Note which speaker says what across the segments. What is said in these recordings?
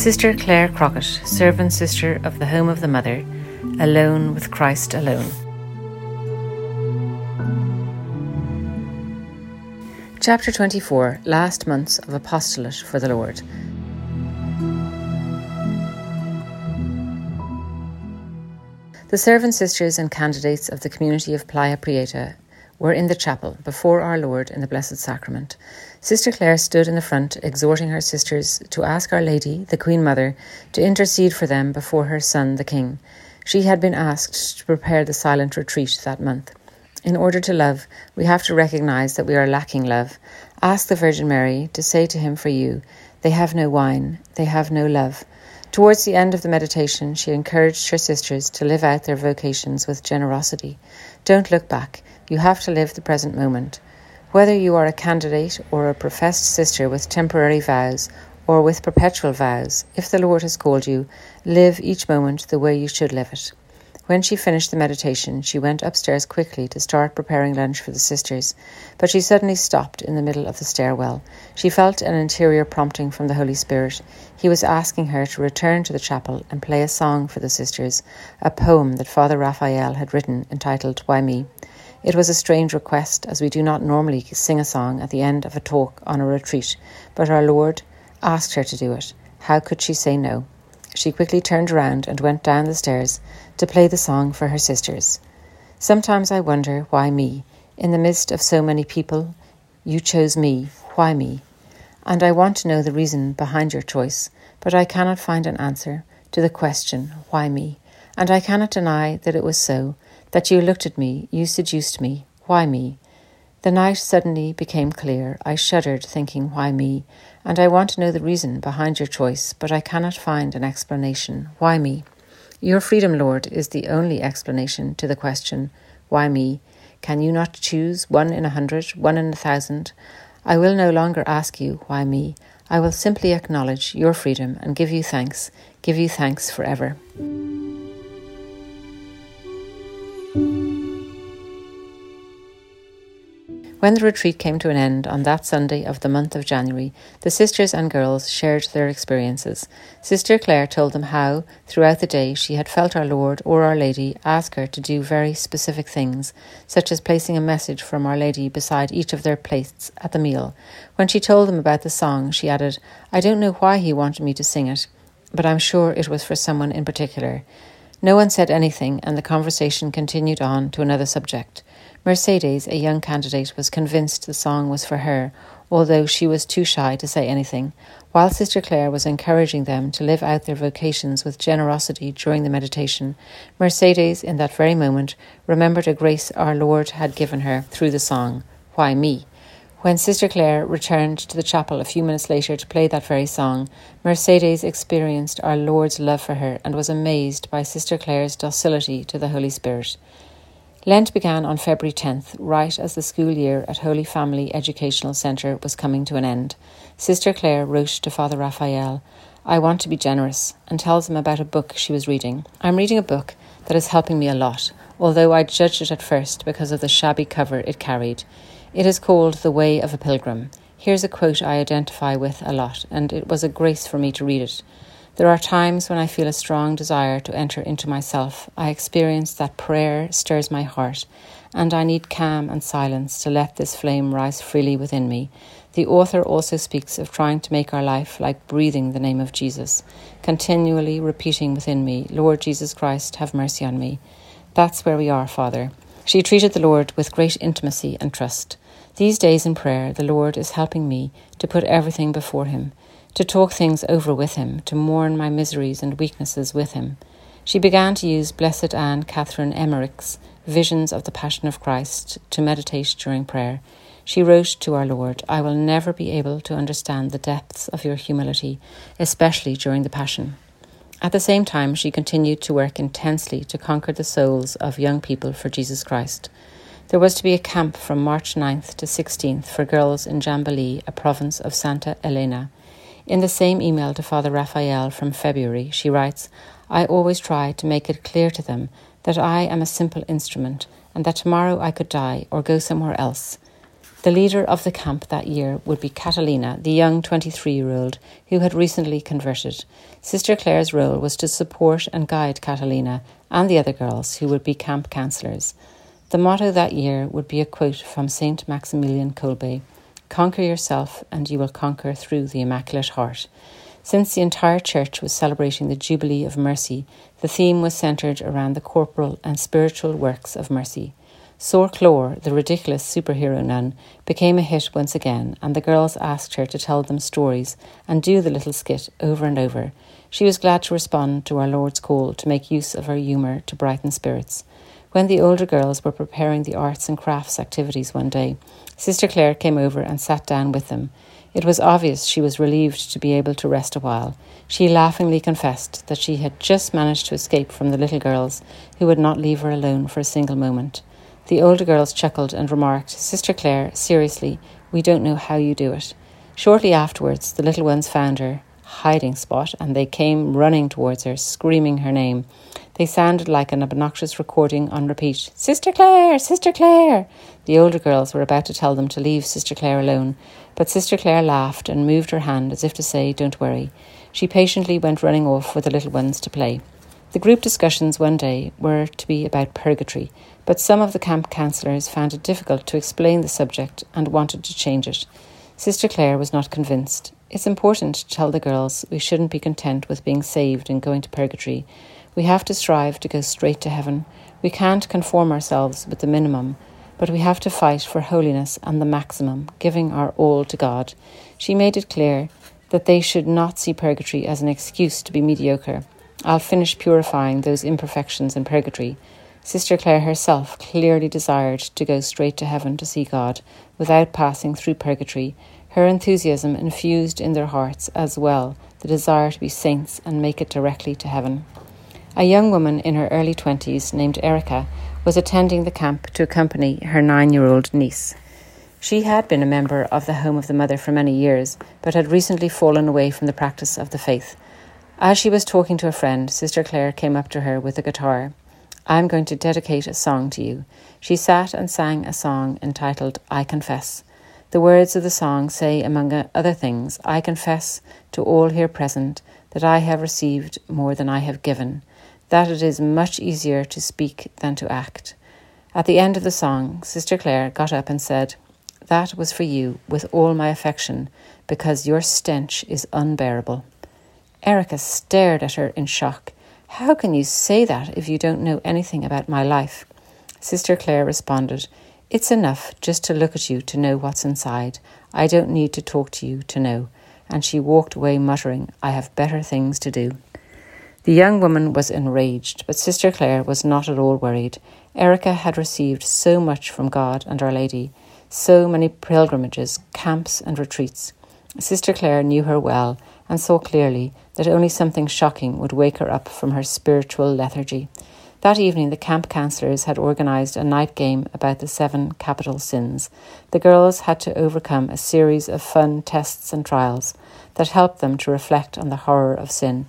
Speaker 1: Sister Clare Crockett, servant sister of the Home of the Mother, alone with Christ alone. Chapter 24 Last Months of Apostolate for the Lord. The servant sisters and candidates of the community of Playa Prieta were in the chapel before our Lord in the Blessed Sacrament. Sister Clare stood in the front, exhorting her sisters to ask Our Lady, the Queen Mother, to intercede for them before her Son, the King. She had been asked to prepare the silent retreat that month. In order to love, we have to recognize that we are lacking love. Ask the Virgin Mary to say to him for you, They have no wine, they have no love. Towards the end of the meditation, she encouraged her sisters to live out their vocations with generosity. Don't look back. You have to live the present moment. Whether you are a candidate or a professed sister with temporary vows or with perpetual vows, if the Lord has called you, live each moment the way you should live it. When she finished the meditation, she went upstairs quickly to start preparing lunch for the sisters, but she suddenly stopped in the middle of the stairwell. She felt an interior prompting from the Holy Spirit. He was asking her to return to the chapel and play a song for the sisters, a poem that Father Raphael had written entitled Why Me. It was a strange request, as we do not normally sing a song at the end of a talk on a retreat, but our Lord asked her to do it. How could she say no? She quickly turned around and went down the stairs to play the song for her sisters. Sometimes I wonder why me? In the midst of so many people, you chose me. Why me? And I want to know the reason behind your choice, but I cannot find an answer to the question, why me? And I cannot deny that it was so, that you looked at me, you seduced me. Why me? The night suddenly became clear. I shuddered, thinking, Why me? And I want to know the reason behind your choice, but I cannot find an explanation. Why me? Your freedom, Lord, is the only explanation to the question, Why me? Can you not choose one in a hundred, one in a thousand? I will no longer ask you, Why me? I will simply acknowledge your freedom and give you thanks, give you thanks forever. When the retreat came to an end on that Sunday of the month of January, the sisters and girls shared their experiences. Sister Clare told them how, throughout the day, she had felt our Lord or Our Lady ask her to do very specific things, such as placing a message from Our Lady beside each of their plates at the meal. When she told them about the song, she added, I don't know why he wanted me to sing it, but I'm sure it was for someone in particular. No one said anything, and the conversation continued on to another subject. Mercedes, a young candidate, was convinced the song was for her, although she was too shy to say anything, while Sister Clare was encouraging them to live out their vocations with generosity during the meditation. Mercedes, in that very moment, remembered a grace our Lord had given her through the song, Why Me? When Sister Clare returned to the chapel a few minutes later to play that very song, Mercedes experienced our Lord's love for her and was amazed by Sister Clare's docility to the Holy Spirit. Lent began on February 10th, right as the school year at Holy Family Educational Centre was coming to an end. Sister Claire wrote to Father Raphael, I want to be generous, and tells him about a book she was reading. I'm reading a book that is helping me a lot, although I judged it at first because of the shabby cover it carried. It is called The Way of a Pilgrim. Here's a quote I identify with a lot, and it was a grace for me to read it. There are times when I feel a strong desire to enter into myself. I experience that prayer stirs my heart, and I need calm and silence to let this flame rise freely within me. The author also speaks of trying to make our life like breathing the name of Jesus, continually repeating within me, Lord Jesus Christ, have mercy on me. That's where we are, Father. She treated the Lord with great intimacy and trust. These days in prayer, the Lord is helping me to put everything before Him to talk things over with him, to mourn my miseries and weaknesses with him. She began to use Blessed Anne Catherine Emmerich's Visions of the Passion of Christ to meditate during prayer. She wrote to our Lord, I will never be able to understand the depths of your humility, especially during the Passion. At the same time, she continued to work intensely to conquer the souls of young people for Jesus Christ. There was to be a camp from March 9th to 16th for girls in Jambalí, a province of Santa Elena. In the same email to Father Raphael from February, she writes, I always try to make it clear to them that I am a simple instrument and that tomorrow I could die or go somewhere else. The leader of the camp that year would be Catalina, the young 23 year old who had recently converted. Sister Clare's role was to support and guide Catalina and the other girls who would be camp counsellors. The motto that year would be a quote from St. Maximilian Kolbe Conquer yourself, and you will conquer through the Immaculate Heart. Since the entire church was celebrating the Jubilee of Mercy, the theme was centred around the corporal and spiritual works of mercy. Sor Clore, the ridiculous superhero nun, became a hit once again, and the girls asked her to tell them stories and do the little skit over and over. She was glad to respond to our Lord's call to make use of her humour to brighten spirits. When the older girls were preparing the arts and crafts activities one day, Sister Clare came over and sat down with them. It was obvious she was relieved to be able to rest a while. She laughingly confessed that she had just managed to escape from the little girls, who would not leave her alone for a single moment. The older girls chuckled and remarked, Sister Clare, seriously, we don't know how you do it. Shortly afterwards, the little ones found her hiding spot and they came running towards her, screaming her name. They sounded like an obnoxious recording on repeat Sister Clare! Sister Clare! The older girls were about to tell them to leave Sister Clare alone, but Sister Clare laughed and moved her hand as if to say, Don't worry. She patiently went running off with the little ones to play. The group discussions one day were to be about purgatory, but some of the camp counsellors found it difficult to explain the subject and wanted to change it. Sister Clare was not convinced. It's important to tell the girls we shouldn't be content with being saved and going to purgatory. We have to strive to go straight to heaven. We can't conform ourselves with the minimum, but we have to fight for holiness and the maximum, giving our all to God. She made it clear that they should not see purgatory as an excuse to be mediocre I'll finish purifying those imperfections in purgatory. Sister Clare herself clearly desired to go straight to heaven to see God without passing through purgatory. Her enthusiasm infused in their hearts as well the desire to be saints and make it directly to heaven. A young woman in her early twenties named Erica was attending the camp to accompany her nine year old niece. She had been a member of the Home of the Mother for many years, but had recently fallen away from the practice of the faith as she was talking to a friend, Sister Clare came up to her with a guitar. I'm going to dedicate a song to you. She sat and sang a song entitled I Confess. The words of the song say, among other things, I confess to all here present that I have received more than I have given, that it is much easier to speak than to act. At the end of the song, Sister Clare got up and said, That was for you with all my affection, because your stench is unbearable. Erica stared at her in shock. How can you say that if you don't know anything about my life? Sister Clare responded, It's enough just to look at you to know what's inside. I don't need to talk to you to know. And she walked away muttering, I have better things to do. The young woman was enraged, but Sister Clare was not at all worried. Erica had received so much from God and Our Lady, so many pilgrimages, camps, and retreats. Sister Clare knew her well and saw clearly that only something shocking would wake her up from her spiritual lethargy. That evening, the camp counsellors had organised a night game about the seven capital sins. The girls had to overcome a series of fun tests and trials that helped them to reflect on the horror of sin.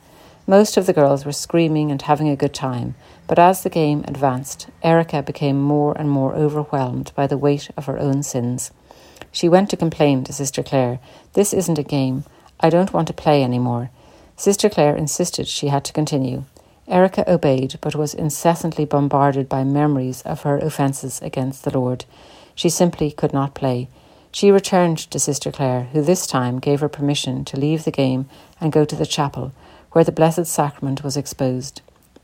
Speaker 1: Most of the girls were screaming and having a good time, but as the game advanced, Erica became more and more overwhelmed by the weight of her own sins. She went to complain to Sister Clare. This isn't a game. I don't want to play any more. Sister Clare insisted she had to continue. Erica obeyed, but was incessantly bombarded by memories of her offences against the Lord. She simply could not play. She returned to Sister Clare, who this time gave her permission to leave the game and go to the chapel, where the Blessed Sacrament was exposed.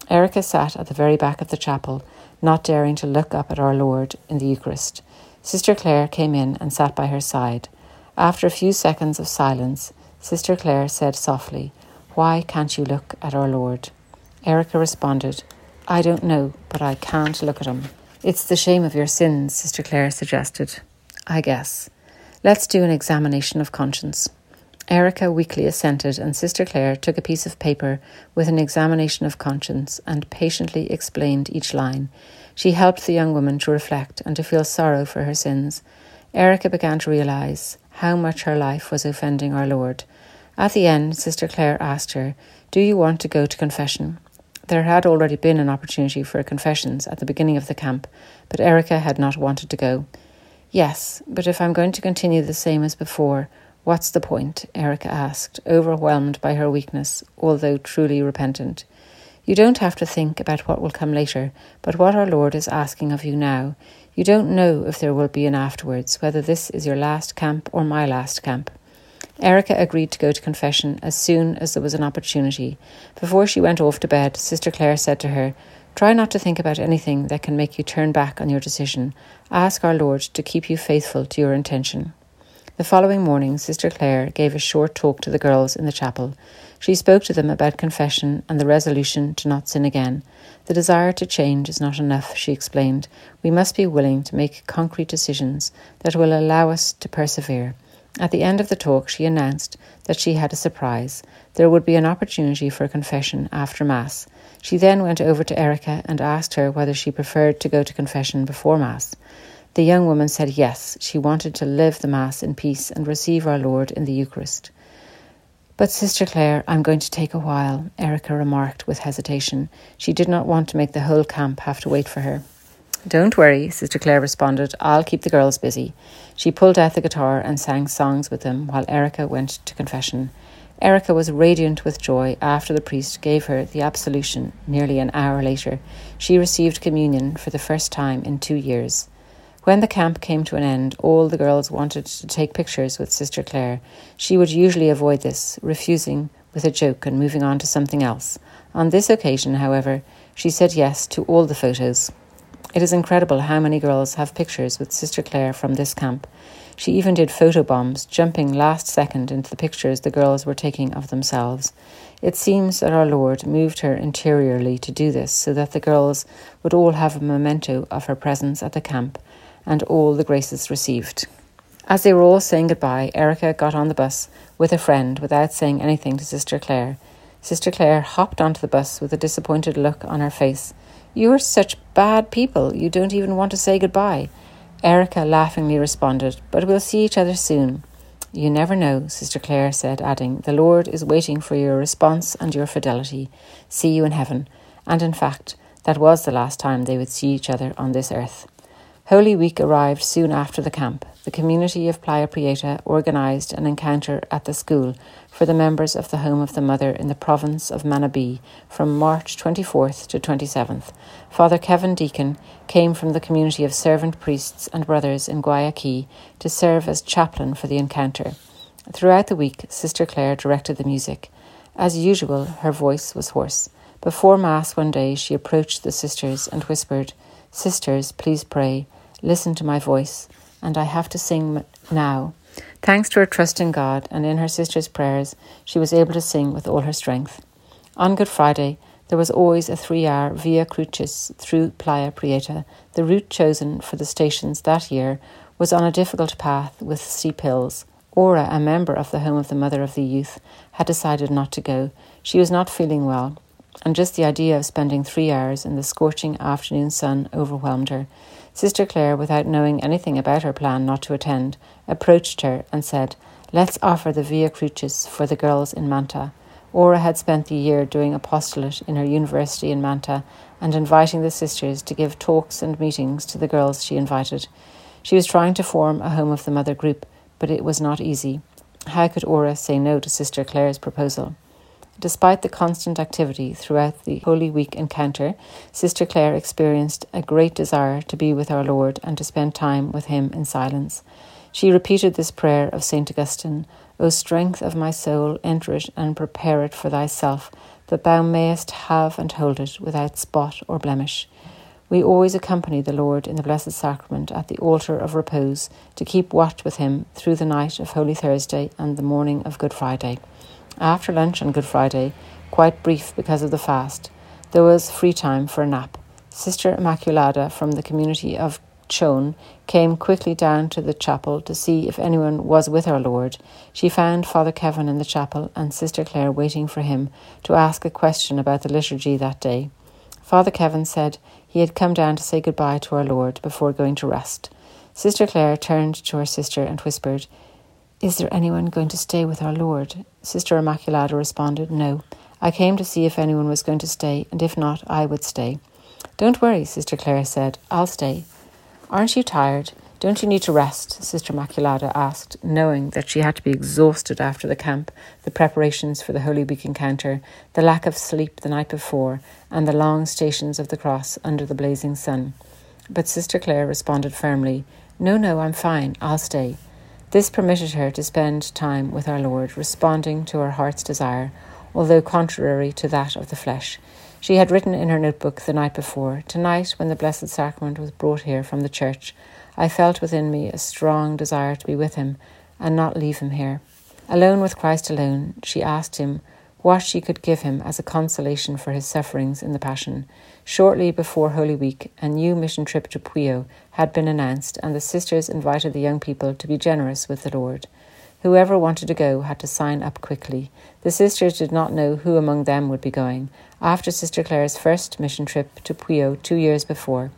Speaker 1: Erica sat at the very back of the chapel, not daring to look up at our Lord in the Eucharist. Sister Clare came in and sat by her side. After a few seconds of silence, Sister Clare said softly, Why can't you look at our Lord? Erica responded, I don't know, but I can't look at him. It's the shame of your sins, Sister Clare suggested. I guess. Let's do an examination of conscience. Erica weakly assented, and Sister Clare took a piece of paper with an examination of conscience and patiently explained each line. She helped the young woman to reflect and to feel sorrow for her sins. Erica began to realize how much her life was offending our Lord. At the end, Sister Clare asked her, Do you want to go to confession? There had already been an opportunity for confessions at the beginning of the camp, but Erica had not wanted to go. Yes, but if I'm going to continue the same as before, what's the point? Erica asked, overwhelmed by her weakness, although truly repentant. You don't have to think about what will come later, but what our Lord is asking of you now. You don't know if there will be an afterwards, whether this is your last camp or my last camp. Erica agreed to go to confession as soon as there was an opportunity. Before she went off to bed, Sister Clare said to her, Try not to think about anything that can make you turn back on your decision. Ask our Lord to keep you faithful to your intention. The following morning, Sister Clare gave a short talk to the girls in the chapel. She spoke to them about confession and the resolution to not sin again. The desire to change is not enough, she explained. We must be willing to make concrete decisions that will allow us to persevere. At the end of the talk, she announced that she had a surprise. There would be an opportunity for confession after Mass. She then went over to Erica and asked her whether she preferred to go to confession before Mass. The young woman said yes, she wanted to live the Mass in peace and receive our Lord in the Eucharist. But, Sister Clare, I'm going to take a while, Erica remarked with hesitation. She did not want to make the whole camp have to wait for her. Don't worry, Sister Clare responded. I'll keep the girls busy. She pulled out the guitar and sang songs with them while Erica went to confession. Erica was radiant with joy after the priest gave her the absolution nearly an hour later. She received communion for the first time in two years. When the camp came to an end, all the girls wanted to take pictures with Sister Clare. She would usually avoid this, refusing with a joke and moving on to something else. On this occasion, however, she said yes to all the photos. It is incredible how many girls have pictures with Sister Clare from this camp. She even did photo bombs, jumping last second into the pictures the girls were taking of themselves. It seems that our Lord moved her interiorly to do this so that the girls would all have a memento of her presence at the camp and all the graces received. As they were all saying goodbye, Erica got on the bus with a friend without saying anything to Sister Clare. Sister Clare hopped onto the bus with a disappointed look on her face. You're such bad people, you don't even want to say goodbye. Erica laughingly responded, But we'll see each other soon. You never know, Sister Clare said, adding, The Lord is waiting for your response and your fidelity. See you in heaven. And in fact, that was the last time they would see each other on this earth. Holy Week arrived soon after the camp. The community of Playa Prieta organised an encounter at the school for the members of the Home of the Mother in the province of Manabí from March 24th to 27th. Father Kevin Deacon came from the community of servant priests and brothers in Guayaquil to serve as chaplain for the encounter. Throughout the week, Sister Clare directed the music. As usual, her voice was hoarse. Before Mass one day, she approached the sisters and whispered, Sisters, please pray. Listen to my voice, and I have to sing now. Thanks to her trust in God and in her sister's prayers, she was able to sing with all her strength. On Good Friday, there was always a three hour Via Crucis through Playa Prieta. The route chosen for the stations that year was on a difficult path with steep hills. Ora, a member of the Home of the Mother of the Youth, had decided not to go. She was not feeling well, and just the idea of spending three hours in the scorching afternoon sun overwhelmed her. Sister Clare, without knowing anything about her plan not to attend, approached her and said, Let's offer the Via Crucis for the girls in Manta. Ora had spent the year doing apostolate in her university in Manta and inviting the sisters to give talks and meetings to the girls she invited. She was trying to form a Home of the Mother group, but it was not easy. How could Ora say no to Sister Clare's proposal? Despite the constant activity throughout the Holy Week encounter, Sister Clare experienced a great desire to be with our Lord and to spend time with Him in silence. She repeated this prayer of St. Augustine O strength of my soul, enter it and prepare it for thyself, that thou mayest have and hold it without spot or blemish. We always accompany the Lord in the Blessed Sacrament at the altar of repose to keep watch with Him through the night of Holy Thursday and the morning of Good Friday. After lunch on Good Friday, quite brief because of the fast, there was free time for a nap. Sister Immaculada from the community of Chone came quickly down to the chapel to see if anyone was with our Lord. She found Father Kevin in the chapel and Sister Clare waiting for him to ask a question about the liturgy that day. Father Kevin said he had come down to say goodbye to our Lord before going to rest. Sister Clare turned to her sister and whispered, is there anyone going to stay with our Lord? Sister Immaculata responded, No. I came to see if anyone was going to stay, and if not, I would stay. Don't worry, Sister Clare said. I'll stay. Aren't you tired? Don't you need to rest? Sister Maculada asked, knowing that she had to be exhausted after the camp, the preparations for the Holy Week encounter, the lack of sleep the night before, and the long stations of the cross under the blazing sun. But Sister Clare responded firmly, No, no, I'm fine, I'll stay. This permitted her to spend time with our Lord, responding to her heart's desire, although contrary to that of the flesh. She had written in her notebook the night before, Tonight, when the Blessed Sacrament was brought here from the church, I felt within me a strong desire to be with him and not leave him here. Alone with Christ alone, she asked him what she could give him as a consolation for his sufferings in the Passion. Shortly before Holy Week, a new mission trip to Puyo had been announced, and the sisters invited the young people to be generous with the Lord. Whoever wanted to go had to sign up quickly. The sisters did not know who among them would be going. After Sister Clare's first mission trip to Puyo two years before,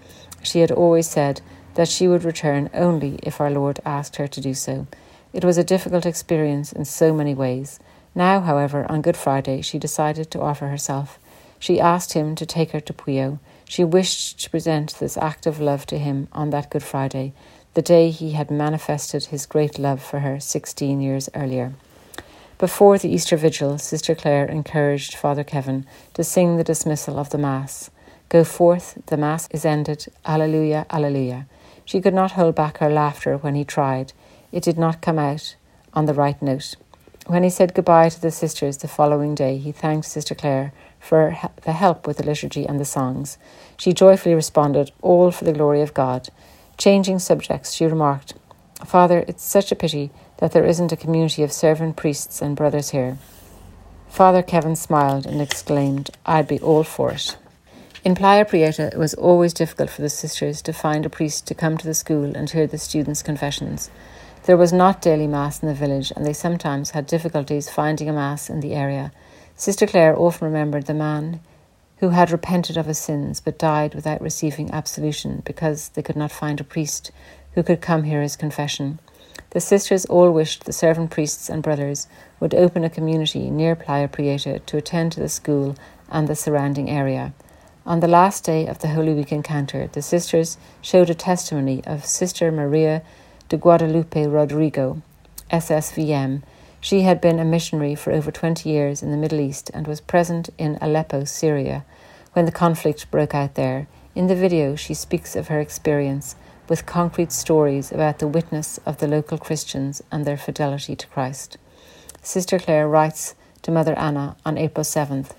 Speaker 1: she had always said that she would return only if our Lord asked her to do so. It was a difficult experience in so many ways. Now, however, on Good Friday, she decided to offer herself. She asked him to take her to Puyo. She wished to present this act of love to him on that Good Friday, the day he had manifested his great love for her sixteen years earlier. Before the Easter Vigil, Sister Clare encouraged Father Kevin to sing the dismissal of the Mass. Go forth, the Mass is ended, Alleluia, Alleluia. She could not hold back her laughter when he tried. It did not come out on the right note. When he said goodbye to the sisters the following day, he thanked Sister Clare for the help with the liturgy and the songs. She joyfully responded, All for the glory of God. Changing subjects, she remarked, Father, it's such a pity that there isn't a community of servant priests and brothers here. Father Kevin smiled and exclaimed, I'd be all for it. In Playa Prieta, it was always difficult for the sisters to find a priest to come to the school and hear the students' confessions. There was not daily Mass in the village, and they sometimes had difficulties finding a Mass in the area. Sister Clare often remembered the man who had repented of his sins but died without receiving absolution because they could not find a priest who could come hear his confession. The sisters all wished the servant priests and brothers would open a community near Playa Prieta to attend to the school and the surrounding area. On the last day of the Holy Week encounter, the sisters showed a testimony of Sister Maria de Guadalupe Rodrigo, SSVM. She had been a missionary for over 20 years in the Middle East and was present in Aleppo, Syria, when the conflict broke out there. In the video, she speaks of her experience with concrete stories about the witness of the local Christians and their fidelity to Christ. Sister Clare writes to Mother Anna on April 7th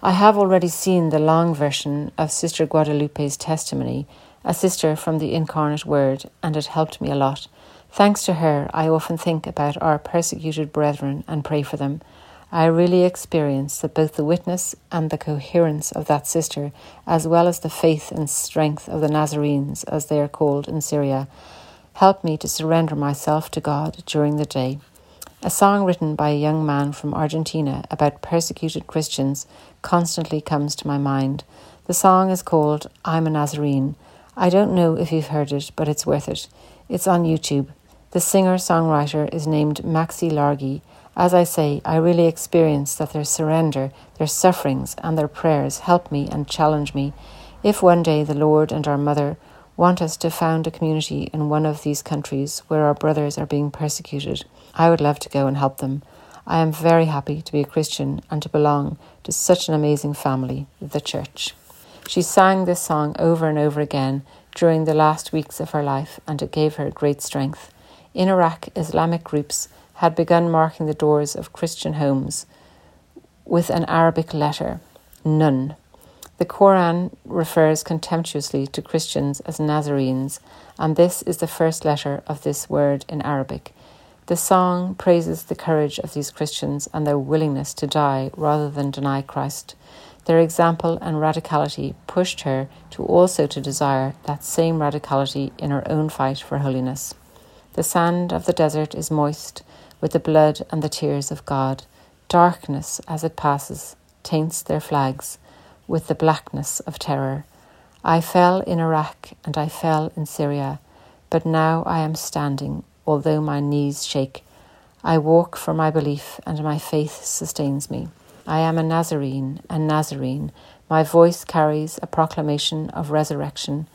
Speaker 1: I have already seen the long version of Sister Guadalupe's testimony, a sister from the Incarnate Word, and it helped me a lot. Thanks to her, I often think about our persecuted brethren and pray for them. I really experience that both the witness and the coherence of that sister, as well as the faith and strength of the Nazarenes, as they are called in Syria, help me to surrender myself to God during the day. A song written by a young man from Argentina about persecuted Christians constantly comes to my mind. The song is called I'm a Nazarene. I don't know if you've heard it, but it's worth it. It's on YouTube. The singer songwriter is named Maxi Larghi. As I say, I really experience that their surrender, their sufferings, and their prayers help me and challenge me. If one day the Lord and our Mother want us to found a community in one of these countries where our brothers are being persecuted, I would love to go and help them. I am very happy to be a Christian and to belong to such an amazing family, the Church. She sang this song over and over again during the last weeks of her life, and it gave her great strength. In Iraq, Islamic groups had begun marking the doors of Christian homes with an Arabic letter, Nun. The Quran refers contemptuously to Christians as Nazarenes, and this is the first letter of this word in Arabic. The song praises the courage of these Christians and their willingness to die rather than deny Christ. Their example and radicality pushed her to also to desire that same radicality in her own fight for holiness. The sand of the desert is moist with the blood and the tears of God. Darkness, as it passes, taints their flags with the blackness of terror. I fell in Iraq and I fell in Syria, but now I am standing, although my knees shake. I walk for my belief, and my faith sustains me. I am a Nazarene, a Nazarene. My voice carries a proclamation of resurrection,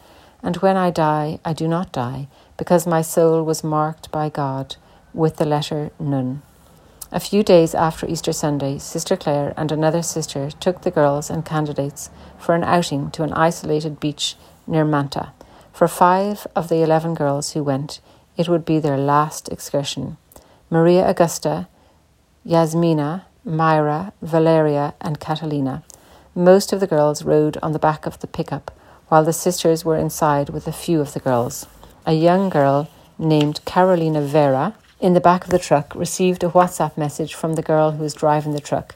Speaker 1: And when I die, I do not die, because my soul was marked by God with the letter Nun. A few days after Easter Sunday, Sister Clare and another sister took the girls and candidates for an outing to an isolated beach near Manta. For five of the eleven girls who went, it would be their last excursion. Maria Augusta, Yasmina, Myra, Valeria, and Catalina. Most of the girls rode on the back of the pickup, while the sisters were inside with a few of the girls. A young girl named Carolina Vera in the back of the truck received a WhatsApp message from the girl who was driving the truck.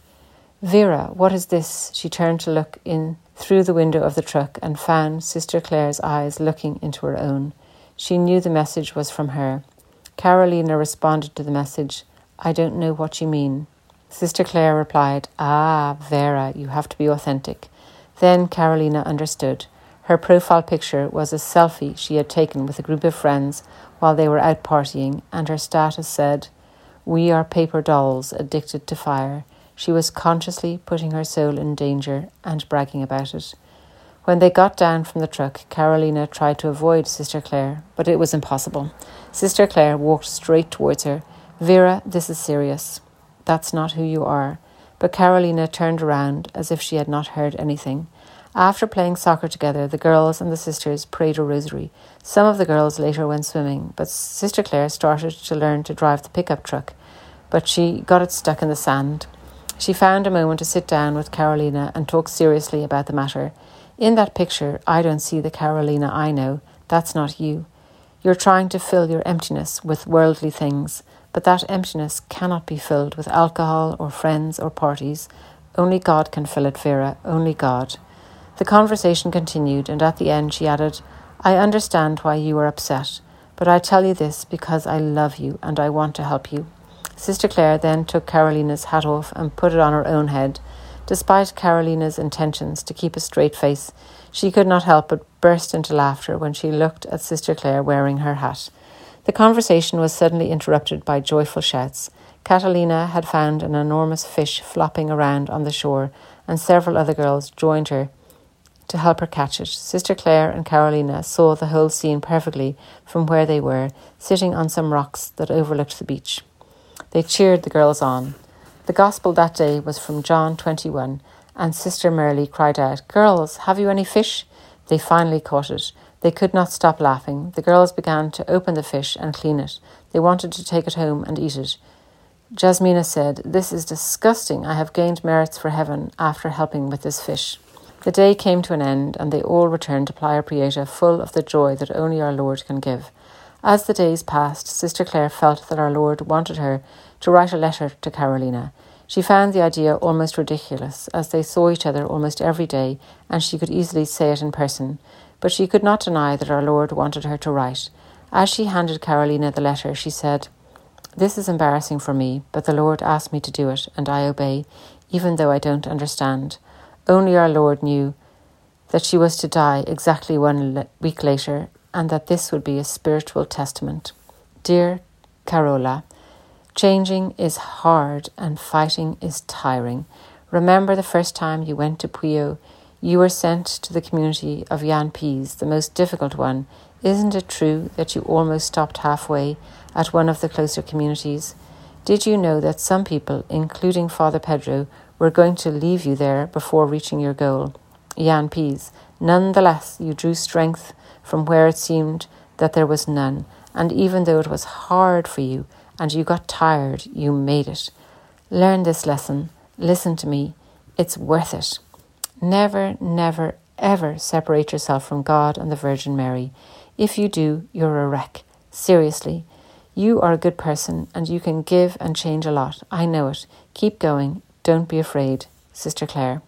Speaker 1: Vera, what is this? She turned to look in through the window of the truck and found Sister Clare's eyes looking into her own. She knew the message was from her. Carolina responded to the message, I don't know what you mean. Sister Clare replied, Ah, Vera, you have to be authentic. Then Carolina understood. Her profile picture was a selfie she had taken with a group of friends while they were out partying, and her status said, We are paper dolls addicted to fire. She was consciously putting her soul in danger and bragging about it. When they got down from the truck, Carolina tried to avoid Sister Clare, but it was impossible. Sister Clare walked straight towards her. Vera, this is serious. That's not who you are. But Carolina turned around as if she had not heard anything. After playing soccer together, the girls and the sisters prayed a rosary. Some of the girls later went swimming, but Sister Clare started to learn to drive the pickup truck, but she got it stuck in the sand. She found a moment to sit down with Carolina and talk seriously about the matter. In that picture, I don't see the Carolina I know. That's not you. You're trying to fill your emptiness with worldly things, but that emptiness cannot be filled with alcohol or friends or parties. Only God can fill it, Vera, only God. The conversation continued, and at the end she added, I understand why you are upset, but I tell you this because I love you and I want to help you. Sister Clare then took Carolina's hat off and put it on her own head. Despite Carolina's intentions to keep a straight face, she could not help but burst into laughter when she looked at Sister Clare wearing her hat. The conversation was suddenly interrupted by joyful shouts. Catalina had found an enormous fish flopping around on the shore, and several other girls joined her to help her catch it. Sister Clare and Carolina saw the whole scene perfectly from where they were, sitting on some rocks that overlooked the beach. They cheered the girls on. The gospel that day was from John 21, and Sister Merle cried out, Girls, have you any fish? They finally caught it. They could not stop laughing. The girls began to open the fish and clean it. They wanted to take it home and eat it. Jasmina said, This is disgusting. I have gained merits for heaven after helping with this fish. The day came to an end, and they all returned to Playa Prieta full of the joy that only our Lord can give. As the days passed, Sister Clare felt that our Lord wanted her to write a letter to Carolina. She found the idea almost ridiculous, as they saw each other almost every day, and she could easily say it in person. But she could not deny that our Lord wanted her to write. As she handed Carolina the letter, she said, This is embarrassing for me, but the Lord asked me to do it, and I obey, even though I don't understand. Only our Lord knew that she was to die exactly one week later and that this would be a spiritual testament. Dear Carola, changing is hard and fighting is tiring. Remember the first time you went to Puyo, you were sent to the community of Yan Peas, the most difficult one. Isn't it true that you almost stopped halfway at one of the closer communities? Did you know that some people, including Father Pedro, were going to leave you there before reaching your goal. Yan Peas. Nonetheless, you drew strength from where it seemed that there was none, and even though it was hard for you and you got tired, you made it. Learn this lesson. Listen to me. It's worth it. Never, never, ever separate yourself from God and the Virgin Mary. If you do, you're a wreck. Seriously. You are a good person and you can give and change a lot. I know it. Keep going. Don't be afraid, Sister Clare.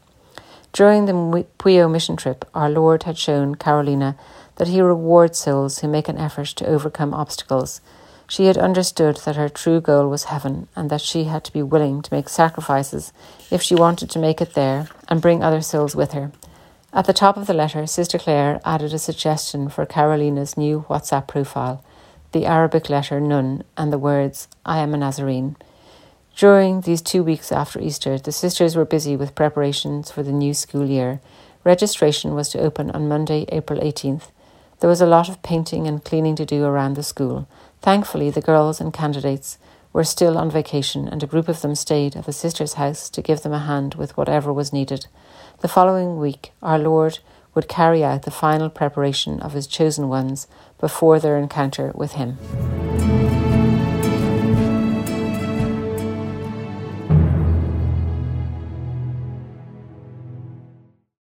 Speaker 1: During the Puyo mission trip, our Lord had shown Carolina that He rewards souls who make an effort to overcome obstacles. She had understood that her true goal was heaven and that she had to be willing to make sacrifices if she wanted to make it there and bring other souls with her. At the top of the letter, Sister Clare added a suggestion for Carolina's new WhatsApp profile the Arabic letter Nun and the words, I am a Nazarene. During these two weeks after Easter, the sisters were busy with preparations for the new school year. Registration was to open on Monday, April 18th. There was a lot of painting and cleaning to do around the school. Thankfully, the girls and candidates were still on vacation, and a group of them stayed at the sister's house to give them a hand with whatever was needed. The following week, our Lord would carry out the final preparation of his chosen ones before their encounter with him.